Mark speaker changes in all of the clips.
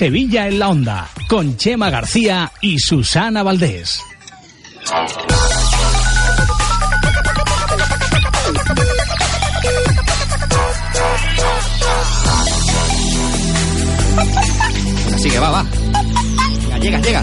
Speaker 1: Sevilla en la Onda, con Chema García y Susana Valdés.
Speaker 2: Así que va, va. Llega, llega,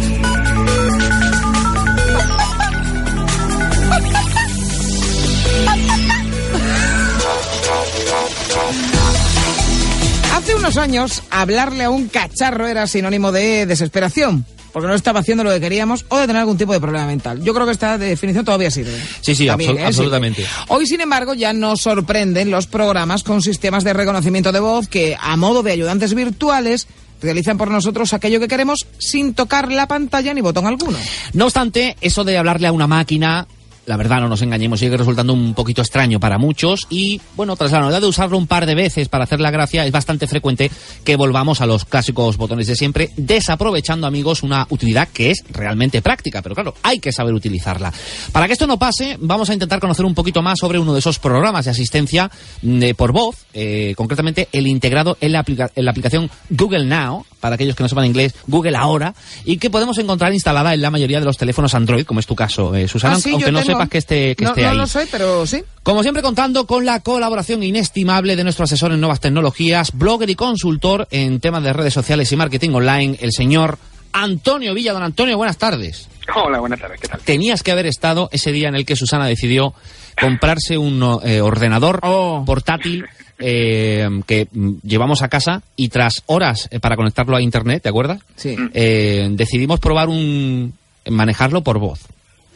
Speaker 3: unos años, hablarle a un cacharro era sinónimo de desesperación. Porque no estaba haciendo lo que queríamos o de tener algún tipo de problema mental. Yo creo que esta definición todavía sirve.
Speaker 2: Sí, sí,
Speaker 3: También,
Speaker 2: absol-
Speaker 3: ¿eh?
Speaker 2: absolutamente.
Speaker 3: Sirve. Hoy, sin embargo, ya nos sorprenden los programas con sistemas de reconocimiento de voz que, a modo de ayudantes virtuales, realizan por nosotros aquello que queremos sin tocar la pantalla ni botón alguno.
Speaker 2: No obstante, eso de hablarle a una máquina, la verdad no nos engañemos, sigue resultando un poquito extraño para muchos y, bueno, tras la novedad de usarlo un par de veces para hacer la gracia, es bastante frecuente que volvamos a los clásicos botones de siempre, desaprovechando, amigos, una utilidad que es realmente práctica, pero claro, hay que saber utilizarla. Para que esto no pase, vamos a intentar conocer un poquito más sobre uno de esos programas de asistencia mm, eh, por voz, eh, concretamente el integrado en la, en la aplicación Google Now, para aquellos que no sepan inglés, Google Ahora, y que podemos encontrar instalada en la mayoría de los teléfonos Android, como es tu caso, eh, Susana,
Speaker 3: Ah, sí,
Speaker 2: aunque no
Speaker 3: tengo-
Speaker 2: sepas que esté, que
Speaker 3: no,
Speaker 2: esté
Speaker 3: no
Speaker 2: ahí.
Speaker 3: lo sé, pero sí.
Speaker 2: Como siempre contando con la colaboración inestimable de nuestro asesor en nuevas tecnologías, blogger y consultor en temas de redes sociales y marketing online, el señor Antonio Villa. Don Antonio, buenas tardes.
Speaker 4: Hola, buenas tardes, ¿qué tal?
Speaker 2: Tenías que haber estado ese día en el que Susana decidió comprarse un eh, ordenador
Speaker 3: Oh.
Speaker 2: portátil eh, que mm, llevamos a casa y tras horas eh, para conectarlo a internet, ¿te acuerdas?
Speaker 3: Sí.
Speaker 2: Eh, decidimos probar un manejarlo por voz.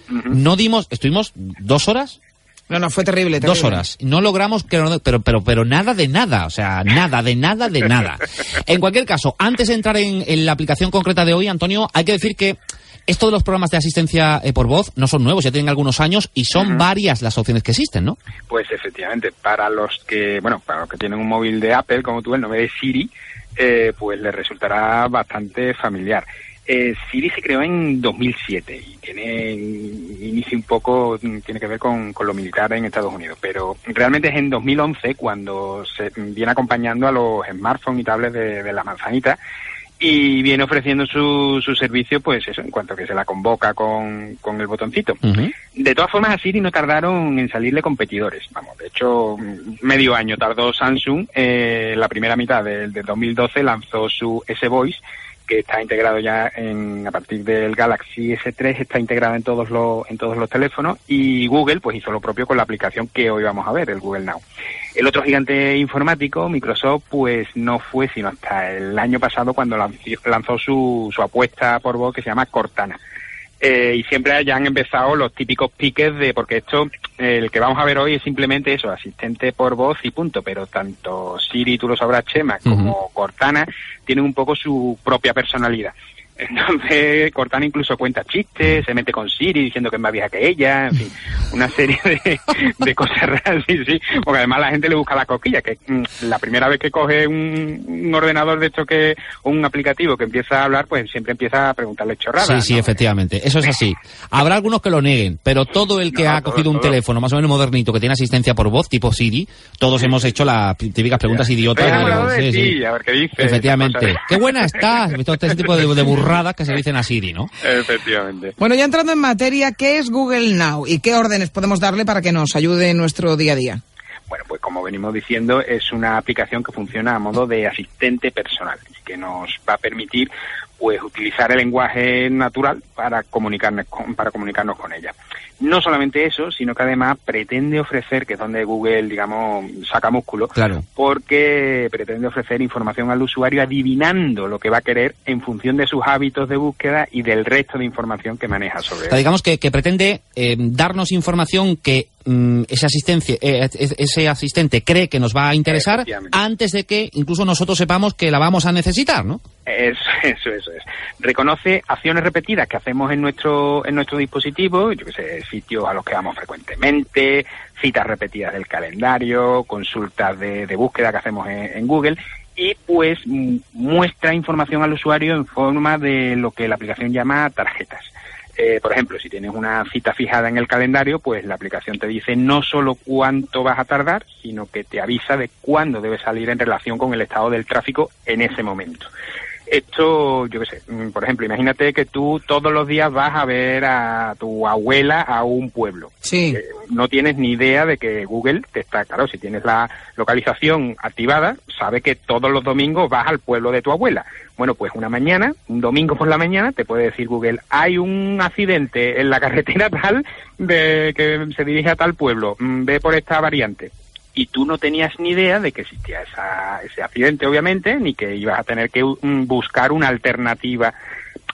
Speaker 2: No dimos, estuvimos dos horas
Speaker 3: No, no, fue terrible.
Speaker 2: Dos horas. No logramos que pero pero pero nada de nada, o sea, nada de nada de nada. En cualquier caso, antes de entrar en, en la aplicación concreta de hoy, Antonio, hay que decir que esto de los programas de asistencia eh, por voz no son nuevos, ya tienen algunos años y son varias las opciones que existen, ¿no?
Speaker 4: Pues efectivamente, para los que, bueno, para los que tienen un móvil de Apple, como tú, el nombre de Siri, eh, pues les resultará bastante familiar. Eh, Siri se creó en 2007 y tiene inicio un poco, tiene que ver con, con lo militar en Estados Unidos, pero realmente es en 2011 cuando se viene acompañando a los smartphones y tablets de, de la manzanita y viene ofreciendo su, su servicio, pues eso, en cuanto que se la convoca con, con el botoncito. De todas formas, a Siri no tardaron en salirle competidores. Vamos, de hecho, mm, medio año tardó Samsung. Eh, la primera mitad del, del 2012 lanzó su S-Voice, que está integrado ya en, a partir del Galaxy S3, está integrado en todos los, en todos los teléfonos. Y Google, pues hizo lo propio con la aplicación que hoy vamos a ver, el Google Now. El otro gigante informático, Microsoft, pues no fue sino hasta el año pasado cuando lanzó, su, su apuesta por voz que se llama Cortana. Eh, y siempre ya han empezado los típicos piques de, porque esto, el que vamos a ver hoy es simplemente eso, asistente por voz y punto, pero tanto Siri, tú lo sabrás, Chema, como Cortana, tienen un poco su propia personalidad. Entonces, Cortana incluso cuenta chistes, se mete con Siri diciendo que es más vieja que ella, en fin, una serie de, de cosas raras, sí, sí, porque además la gente le busca la coquilla, que mm, la primera vez que coge un, un ordenador de esto que, un aplicativo que empieza a hablar, pues siempre empieza a preguntarle chorradas.
Speaker 2: Sí, sí,
Speaker 4: ¿no?
Speaker 2: efectivamente. Eso es así. Habrá algunos que lo nieguen, pero todo el que
Speaker 4: No,
Speaker 2: ha
Speaker 4: todo,
Speaker 2: cogido un teléfono más o menos modernito que tiene asistencia por voz, tipo Siri, todos hemos hecho las típicas preguntas idiotas. De- sí, sí.
Speaker 4: a ver qué dice.
Speaker 2: Efectivamente. Qué buena estás. Este tipo de, de burradas que se dicen a Siri, ¿no?
Speaker 4: Efectivamente.
Speaker 3: Bueno, ya entrando en materia, ¿qué es Google Now y qué órdenes podemos darle para que nos ayude en nuestro día a día?
Speaker 4: Bueno, pues como venimos diciendo, es una aplicación que funciona a modo de asistente personal que nos va a permitir pues utilizar el lenguaje natural para comunicarnos con, para comunicarnos con ella. No solamente eso, sino que además pretende ofrecer, que es donde Google, digamos, saca músculo,
Speaker 2: Claro.
Speaker 4: porque pretende ofrecer información al usuario adivinando lo que va a querer en función de sus hábitos de búsqueda y del resto de información que maneja sobre
Speaker 2: O sea,
Speaker 4: él.
Speaker 2: digamos que, que pretende eh, darnos información que mm, ese, asistencia, eh, es- ese asistente cree que nos va a interesar antes de que incluso nosotros sepamos que la vamos a necesitar, ¿no?
Speaker 4: Eso, eso, eso es. Reconoce acciones repetidas que hacemos en nuestro, en nuestro dispositivo, yo que sé, sitios a los que vamos frecuentemente, citas repetidas del calendario, consultas de, de búsqueda que hacemos en, en Google y pues muestra información al usuario en forma de lo que la aplicación llama tarjetas. Eh, por ejemplo, si tienes una cita fijada en el calendario, pues la aplicación te dice no solo cuánto vas a tardar, sino que te avisa de cuándo debes salir en relación con el estado del tráfico en ese momento. Esto, yo qué sé, mm, por ejemplo, imagínate que tú todos los días vas a ver a tu abuela a un pueblo.
Speaker 3: Sí.
Speaker 4: Eh, no tienes ni idea de que Google te está, claro, si tienes la localización activada, sabe que todos los domingos vas al pueblo de tu abuela. Bueno, pues una mañana, un domingo por la mañana, te puede decir Google, hay un accidente en la carretera tal de que se dirige a tal pueblo, mm, ve por esta variante y tú no tenías ni idea de que existía esa, ese accidente, obviamente, ni que ibas a tener que mm, buscar una alternativa.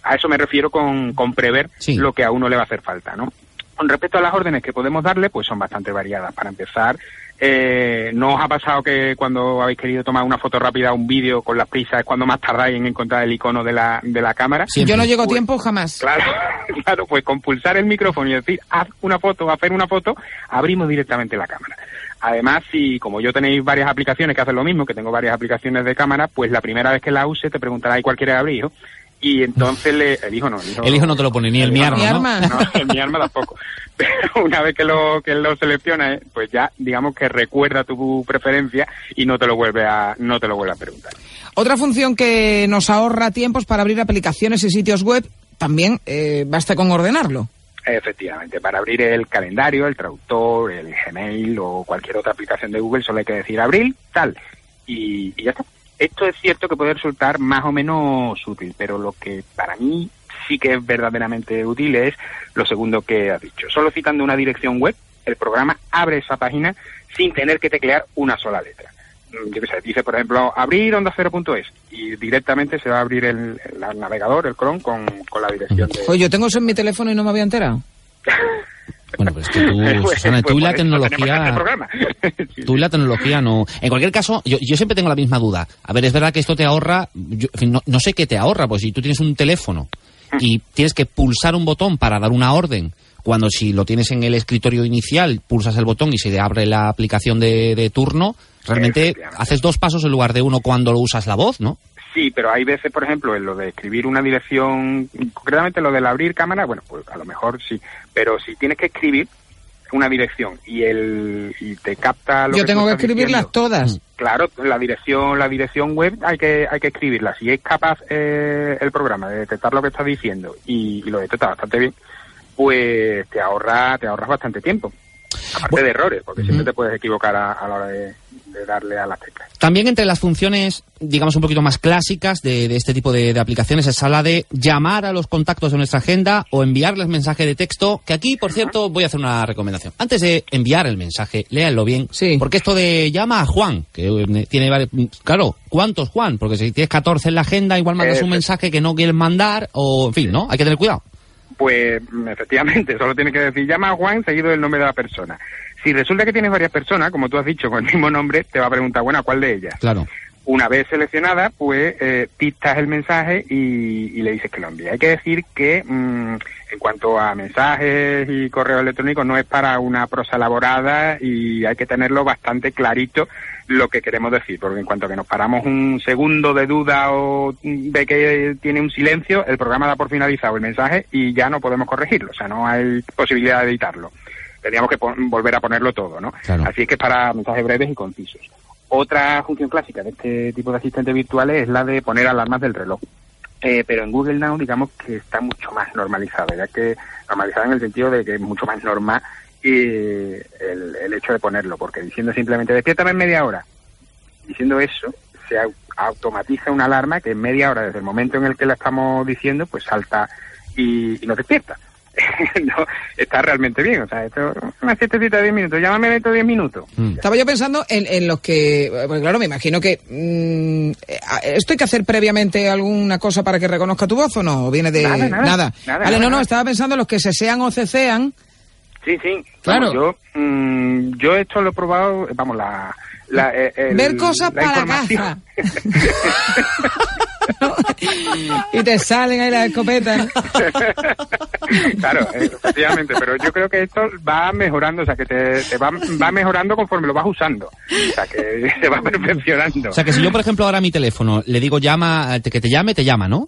Speaker 4: A eso me refiero con, con prever
Speaker 2: Sí.
Speaker 4: lo que a uno le va a hacer falta, ¿no? Con respecto a las órdenes que podemos darle, pues son bastante variadas. Para empezar, eh, ¿no os ha pasado que cuando habéis querido tomar una foto rápida, un vídeo con las prisas, es cuando más tardáis en encontrar el icono de la, de la cámara?
Speaker 2: Siempre.
Speaker 3: Yo no llego a
Speaker 4: Pues,
Speaker 3: tiempo jamás.
Speaker 4: Claro, claro, pues con pulsar el micrófono y decir haz una foto, hacer una foto, abrimos directamente la cámara. Además, si como yo tenéis varias aplicaciones que hacen lo mismo, que tengo varias aplicaciones de cámara, pues la primera vez que la use te preguntará ¿y cuál quieres abrir, hijo? Y entonces le, el hijo no, el hijo,
Speaker 2: El hijo no te lo pone, ni el mi arma,
Speaker 3: Mi
Speaker 2: ¿no?
Speaker 3: arma.
Speaker 4: no, en mi arma tampoco. Pero una vez que lo que lo seleccionas, pues ya digamos que recuerda tu preferencia y no te lo vuelve a no te lo vuelve a preguntar.
Speaker 3: Otra función que nos ahorra tiempos para abrir aplicaciones y sitios web, también eh, basta con ordenarlo.
Speaker 4: Efectivamente, para abrir el calendario, el traductor, el Gmail o cualquier otra aplicación de Google solo hay que decir abrir, tal, y, y ya está. Esto es cierto que puede resultar más o menos útil, pero lo que para mí sí que es verdaderamente útil es lo segundo que has dicho. Solo citando una dirección web, el programa abre esa página sin tener que teclear una sola letra. Mm, Yo qué sé, dice por ejemplo abrir onda cero.es y directamente se va a abrir el, el navegador, el Chrome, con, con la dirección de...
Speaker 3: Oye, yo tengo eso en mi teléfono y no me había enterado.
Speaker 2: Bueno, pues es que tú,
Speaker 4: Pues-
Speaker 2: Susana,
Speaker 4: pues
Speaker 2: tú y la
Speaker 4: este
Speaker 2: tecnología... Tú y la tecnología no. En cualquier caso, yo, yo siempre tengo la misma duda. A ver, es verdad que esto te ahorra. yo- en fin, no, no sé qué te ahorra, pues si tú tienes un teléfono y tienes que pulsar un botón para dar una orden, cuando si lo tienes en el escritorio inicial, pulsas el botón y se te abre la aplicación de, de turno, realmente haces dos pasos en lugar de uno cuando lo usas la voz, ¿no?
Speaker 4: Sí, pero hay veces, por ejemplo, en lo de escribir una dirección, concretamente lo del abrir cámara, bueno, pues a lo mejor sí, pero si tienes que escribir una dirección y el y te capta lo
Speaker 3: Yo
Speaker 4: que
Speaker 3: tengo que escribirlas
Speaker 4: diciendo,
Speaker 3: todas.
Speaker 4: Claro, la dirección, la dirección web hay que hay que escribirla. Si es capaz eh, el programa de detectar lo que estás diciendo y, y lo detecta bastante bien, pues te ahorra te ahorras bastante tiempo. Aparte de errores, porque siempre te puedes equivocar a, a la hora de, de darle a las teclas.
Speaker 2: También entre las funciones, digamos, un poquito más clásicas de, de este tipo de, de aplicaciones está la de llamar a los contactos de nuestra agenda o enviarles mensaje de texto, que aquí, por cierto, voy a hacer una recomendación. Antes de enviar el mensaje, léanlo bien,
Speaker 3: Sí.
Speaker 2: porque esto de llama a Juan, que eh, tiene varios... Claro, ¿cuántos Juan? Porque si tienes 14 en la agenda, igual mandas un mensaje que no quieres mandar, o en fin, ¿no? Hay que tener cuidado.
Speaker 4: Pues mm, efectivamente, solo tiene que decir llama a Juan seguido del nombre de la persona. Si resulta que tienes varias personas, como tú has dicho, con el mismo nombre, te va a preguntar, bueno, ¿cuál de ellas?
Speaker 2: Claro.
Speaker 4: Una vez seleccionada, pues eh, dictas el mensaje y, y le dices que lo envíe. Hay que decir que mm, en cuanto a mensajes y correo electrónico no es para una prosa elaborada y hay que tenerlo bastante clarito lo que queremos decir, porque en cuanto que nos paramos un segundo de duda o de que tiene un silencio, el programa da por finalizado el mensaje y ya no podemos corregirlo, o sea, no hay posibilidad de editarlo. Tendríamos que volver a ponerlo todo, ¿no?
Speaker 2: Claro.
Speaker 4: Así es que es para mensajes breves y concisos. Otra función clásica de este tipo de asistentes virtuales es la de poner alarmas del reloj. Eh, pero en Google Now digamos que está mucho más normalizado, ya que normalizado en el sentido de que es mucho más normal eh, el, el hecho de ponerlo, porque diciendo simplemente despiértame en media hora, diciendo eso, se au- automatiza una alarma que en media hora, desde el momento en el que la estamos diciendo, pues salta y, y nos despierta. no, está realmente bien, o sea, esto una siestecita de 10 minutos, llámame dentro de 10 minutos.
Speaker 2: Mm.
Speaker 3: Estaba yo pensando en, en los que, pues claro, me imagino que mm, eh, esto hay que hacer previamente alguna cosa para que reconozca tu voz o no, o viene de
Speaker 4: Nada, nada, nada,
Speaker 3: vale,
Speaker 4: nada,
Speaker 3: no, no, estaba pensando en los que se sean o cecean.
Speaker 4: Sí, sí.
Speaker 3: Claro.
Speaker 4: Vamos, yo, mm, yo esto lo he probado, vamos, la... la eh, el-
Speaker 3: Ver cosas
Speaker 4: la
Speaker 3: para
Speaker 4: información.
Speaker 3: y te salen ahí las escopetas.
Speaker 4: claro, eh, efectivamente, pero yo creo que esto va mejorando, o sea, que te, te va, va mejorando conforme lo vas usando. O sea, que se va perfeccionando.
Speaker 2: O sea que si yo, por ejemplo, ahora a mi teléfono le digo llama, que te llame, te llama, ¿no?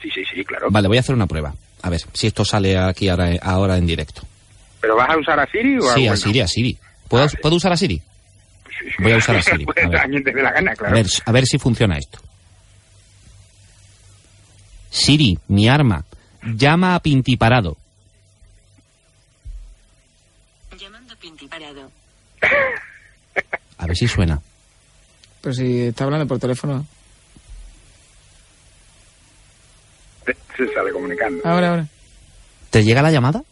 Speaker 4: Sí, sí, sí, claro.
Speaker 2: Vale, voy a hacer una prueba. A ver si esto sale aquí ahora, ahora en directo.
Speaker 4: ¿Pero vas a usar a Siri o a
Speaker 2: Sí,
Speaker 4: Google?
Speaker 2: a Siri, a Siri. ¿Puedo,
Speaker 4: Ah.
Speaker 2: ¿puedo usar a Siri? Voy a usar a Siri, a ver.
Speaker 4: a la gana,
Speaker 2: A ver, a ver si funciona esto. Siri, mi arma, llama a Pintiparado.
Speaker 5: Llamando Pintiparado.
Speaker 2: A ver si suena.
Speaker 3: Pues si está hablando por teléfono.
Speaker 4: Se sale comunicando.
Speaker 3: Ahora, ahora.
Speaker 2: ¿Te llega la llamada?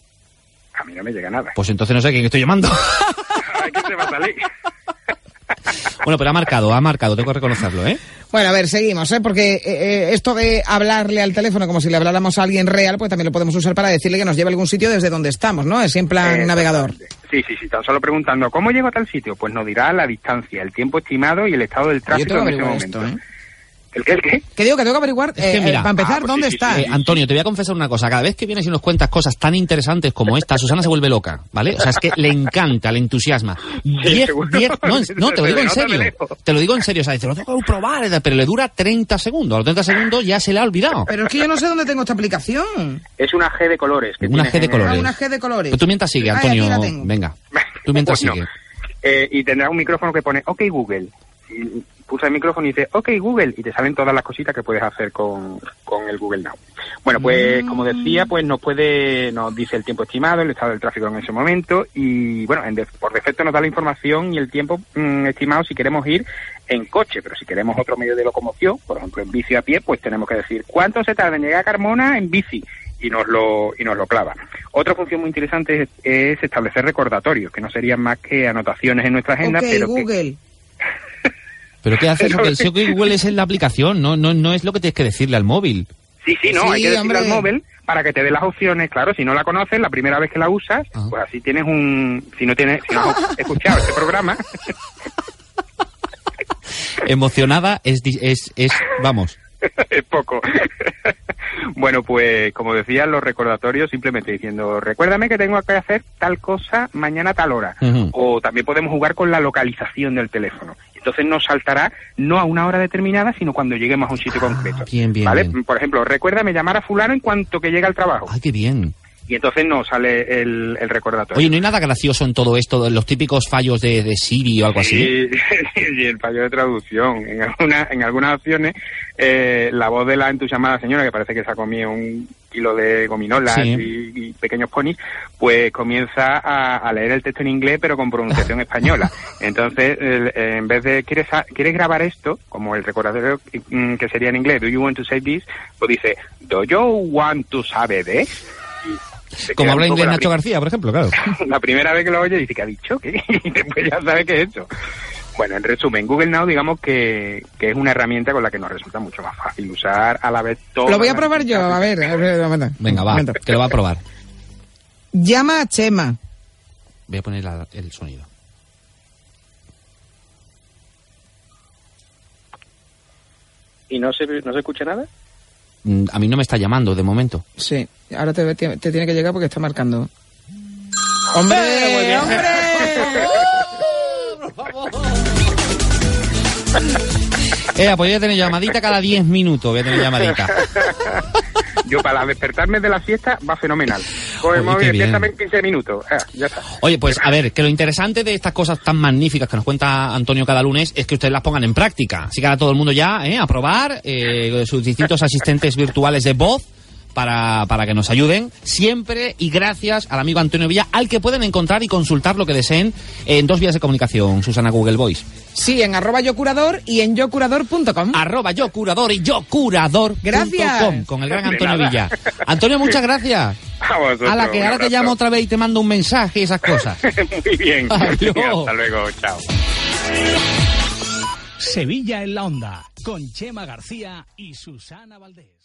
Speaker 4: A mí no me llega nada.
Speaker 2: Pues entonces no sé a quién estoy llamando.
Speaker 4: ¿Qué se va a salir?
Speaker 2: bueno, pero ha marcado, ha marcado, tengo que reconocerlo, ¿eh?
Speaker 3: Bueno, a ver, seguimos, ¿eh? Porque eh, eh, esto de hablarle al teléfono como si le habláramos a alguien real, pues también lo podemos usar para decirle que nos lleve a algún sitio desde donde estamos, ¿no? Es en plan
Speaker 4: Eh,
Speaker 3: navegador.
Speaker 4: Sí, sí, sí. Tan solo preguntando, ¿cómo llego a tal sitio? Pues nos dirá la distancia, el tiempo estimado y el estado del tráfico en ese momento.
Speaker 3: esto, ¿eh?
Speaker 4: ¿El qué? ¿El qué?
Speaker 3: Que digo que tengo que averiguar,
Speaker 2: Es que
Speaker 3: eh,
Speaker 2: mira,
Speaker 3: para empezar,
Speaker 4: ah, pues
Speaker 3: dónde
Speaker 4: sí,
Speaker 3: está.
Speaker 4: sí.
Speaker 2: Eh, Antonio, te voy a confesar una cosa. Cada vez que vienes y nos cuentas cosas tan interesantes como esta, Susana se vuelve loca, ¿vale? O sea, es que le encanta, le entusiasma. Diez, diez, no, te lo digo en serio. Te lo digo en serio. O sea, dice, lo tengo que probar, pero le dura 30 segundos. A los 30 segundos ya se le ha olvidado.
Speaker 3: Pero es que yo no sé dónde tengo esta aplicación.
Speaker 4: Es una G de colores. Que
Speaker 2: Una G de colores.
Speaker 3: Ah, una G de colores.
Speaker 2: Pero tú mientras sigue, Antonio. Venga. Tú mientras
Speaker 4: Bueno,
Speaker 2: sigue.
Speaker 4: eh, y tendrá un micrófono que pone OK Google. Y pulsa el micrófono y dice OK Google y te salen todas las cositas que puedes hacer con, con el Google Now. Bueno, pues
Speaker 3: Mm.
Speaker 4: como decía, pues nos puede, nos dice el tiempo estimado, el estado del tráfico en ese momento y bueno, en de- por defecto nos da la información y el tiempo mm, estimado si queremos ir en coche, pero si queremos otro medio de locomoción, por ejemplo en bici a pie, pues tenemos que decir cuánto se tarda en llegar a Carmona en bici y nos lo y nos lo clava. Otra función muy interesante es, es establecer recordatorios, que no serían más que anotaciones en nuestra agenda,
Speaker 3: ok,
Speaker 4: pero que
Speaker 3: Google.
Speaker 2: ¿Pero qué haces? Porque el SEO que Google es en la aplicación, no, no, no es lo que tienes que decirle al móvil.
Speaker 4: sí, sí, no,
Speaker 3: Sí,
Speaker 4: hay que decirle al móvil para que te dé las opciones, claro, si no la conoces la primera vez que la usas,
Speaker 2: Ah.
Speaker 4: pues así tienes un si no tienes si no has escuchado este programa,
Speaker 2: Emocionada es, di- es, es vamos.
Speaker 4: es poco. bueno, pues como decía, los recordatorios simplemente diciendo, recuérdame que tengo que hacer tal cosa mañana a tal hora. O también podemos jugar con la localización del teléfono. Entonces nos saltará no a una hora determinada, sino cuando lleguemos a un sitio concreto.
Speaker 2: Ah, bien, bien,
Speaker 4: ¿Vale?
Speaker 2: bien.
Speaker 4: Por ejemplo, recuérdame llamar a fulano en cuanto que llegue al trabajo.
Speaker 2: Ay, qué bien.
Speaker 4: Y entonces nos sale el, el recordatorio.
Speaker 2: Oye, ¿no hay nada gracioso en todo esto, los típicos fallos de, de Siri o algo así?
Speaker 4: Sí, y el fallo de traducción. En, alguna- en algunas opciones, eh, la voz de la entusiasmada señora, que parece que se ha comido un kilo de gominolas
Speaker 2: Sí.
Speaker 4: y, y pequeños ponis, pues comienza a, a leer el texto en inglés, pero con pronunciación española. Entonces, el- en vez de, ¿quieres, ¿quieres grabar esto? Como el recordatorio mm, que sería en inglés, ¿do you want to say this? Pues dice, ¿do you want to sabe this? Y
Speaker 2: Como habla inglés Nacho García, por ejemplo, claro.
Speaker 4: la primera vez que lo oye dice que ha dicho que y después ya sabe qué es eso. Bueno, en resumen, Google Now digamos que, que es una herramienta con la que nos resulta mucho más fácil usar a la vez todo.
Speaker 3: Lo voy a probar yo, a ver. a.
Speaker 2: Venga, va, que lo va a probar.
Speaker 3: Llama a Chema.
Speaker 2: Voy a poner la- el sonido.
Speaker 4: ¿Y no se, no se escucha nada?
Speaker 2: Mm, A mí no me está llamando de momento.
Speaker 3: Sí, ahora te, te- te tiene que llegar porque está marcando. ¡Hombre! ¡Hombre!
Speaker 2: Eh, pues voy a tener llamadita cada 10 minutos, voy a tener llamadita.
Speaker 4: Yo para despertarme de la siesta va fenomenal.
Speaker 2: Oye,
Speaker 4: móvil despiértame en 15 minutos. Ah, ya está.
Speaker 2: Oye, pues a ver, que lo interesante de estas cosas tan magníficas que nos cuenta Antonio cada lunes es que ustedes las pongan en práctica. Así que ahora todo el mundo ya, ¿eh? A probar eh, sus distintos asistentes virtuales de voz para, para que nos ayuden. Siempre y gracias al amigo Antonio Villa, al que pueden encontrar y consultar lo que deseen en dos vías de comunicación, Susana Google Voice.
Speaker 3: Sí, en arroba yo curador y en yocurador.com.
Speaker 2: Arroba yo curador y yo curador.
Speaker 3: Gracias.
Speaker 2: Con el gran Antonio. Villa. Antonio, muchas gracias.
Speaker 4: A vosotros,
Speaker 2: A la que ahora te llamo otra vez y te mando un mensaje y esas cosas.
Speaker 4: Muy bien.
Speaker 2: Adiós.
Speaker 4: Hasta luego. Chao.
Speaker 1: Sevilla en la onda, con Chema García y Susana Valdés.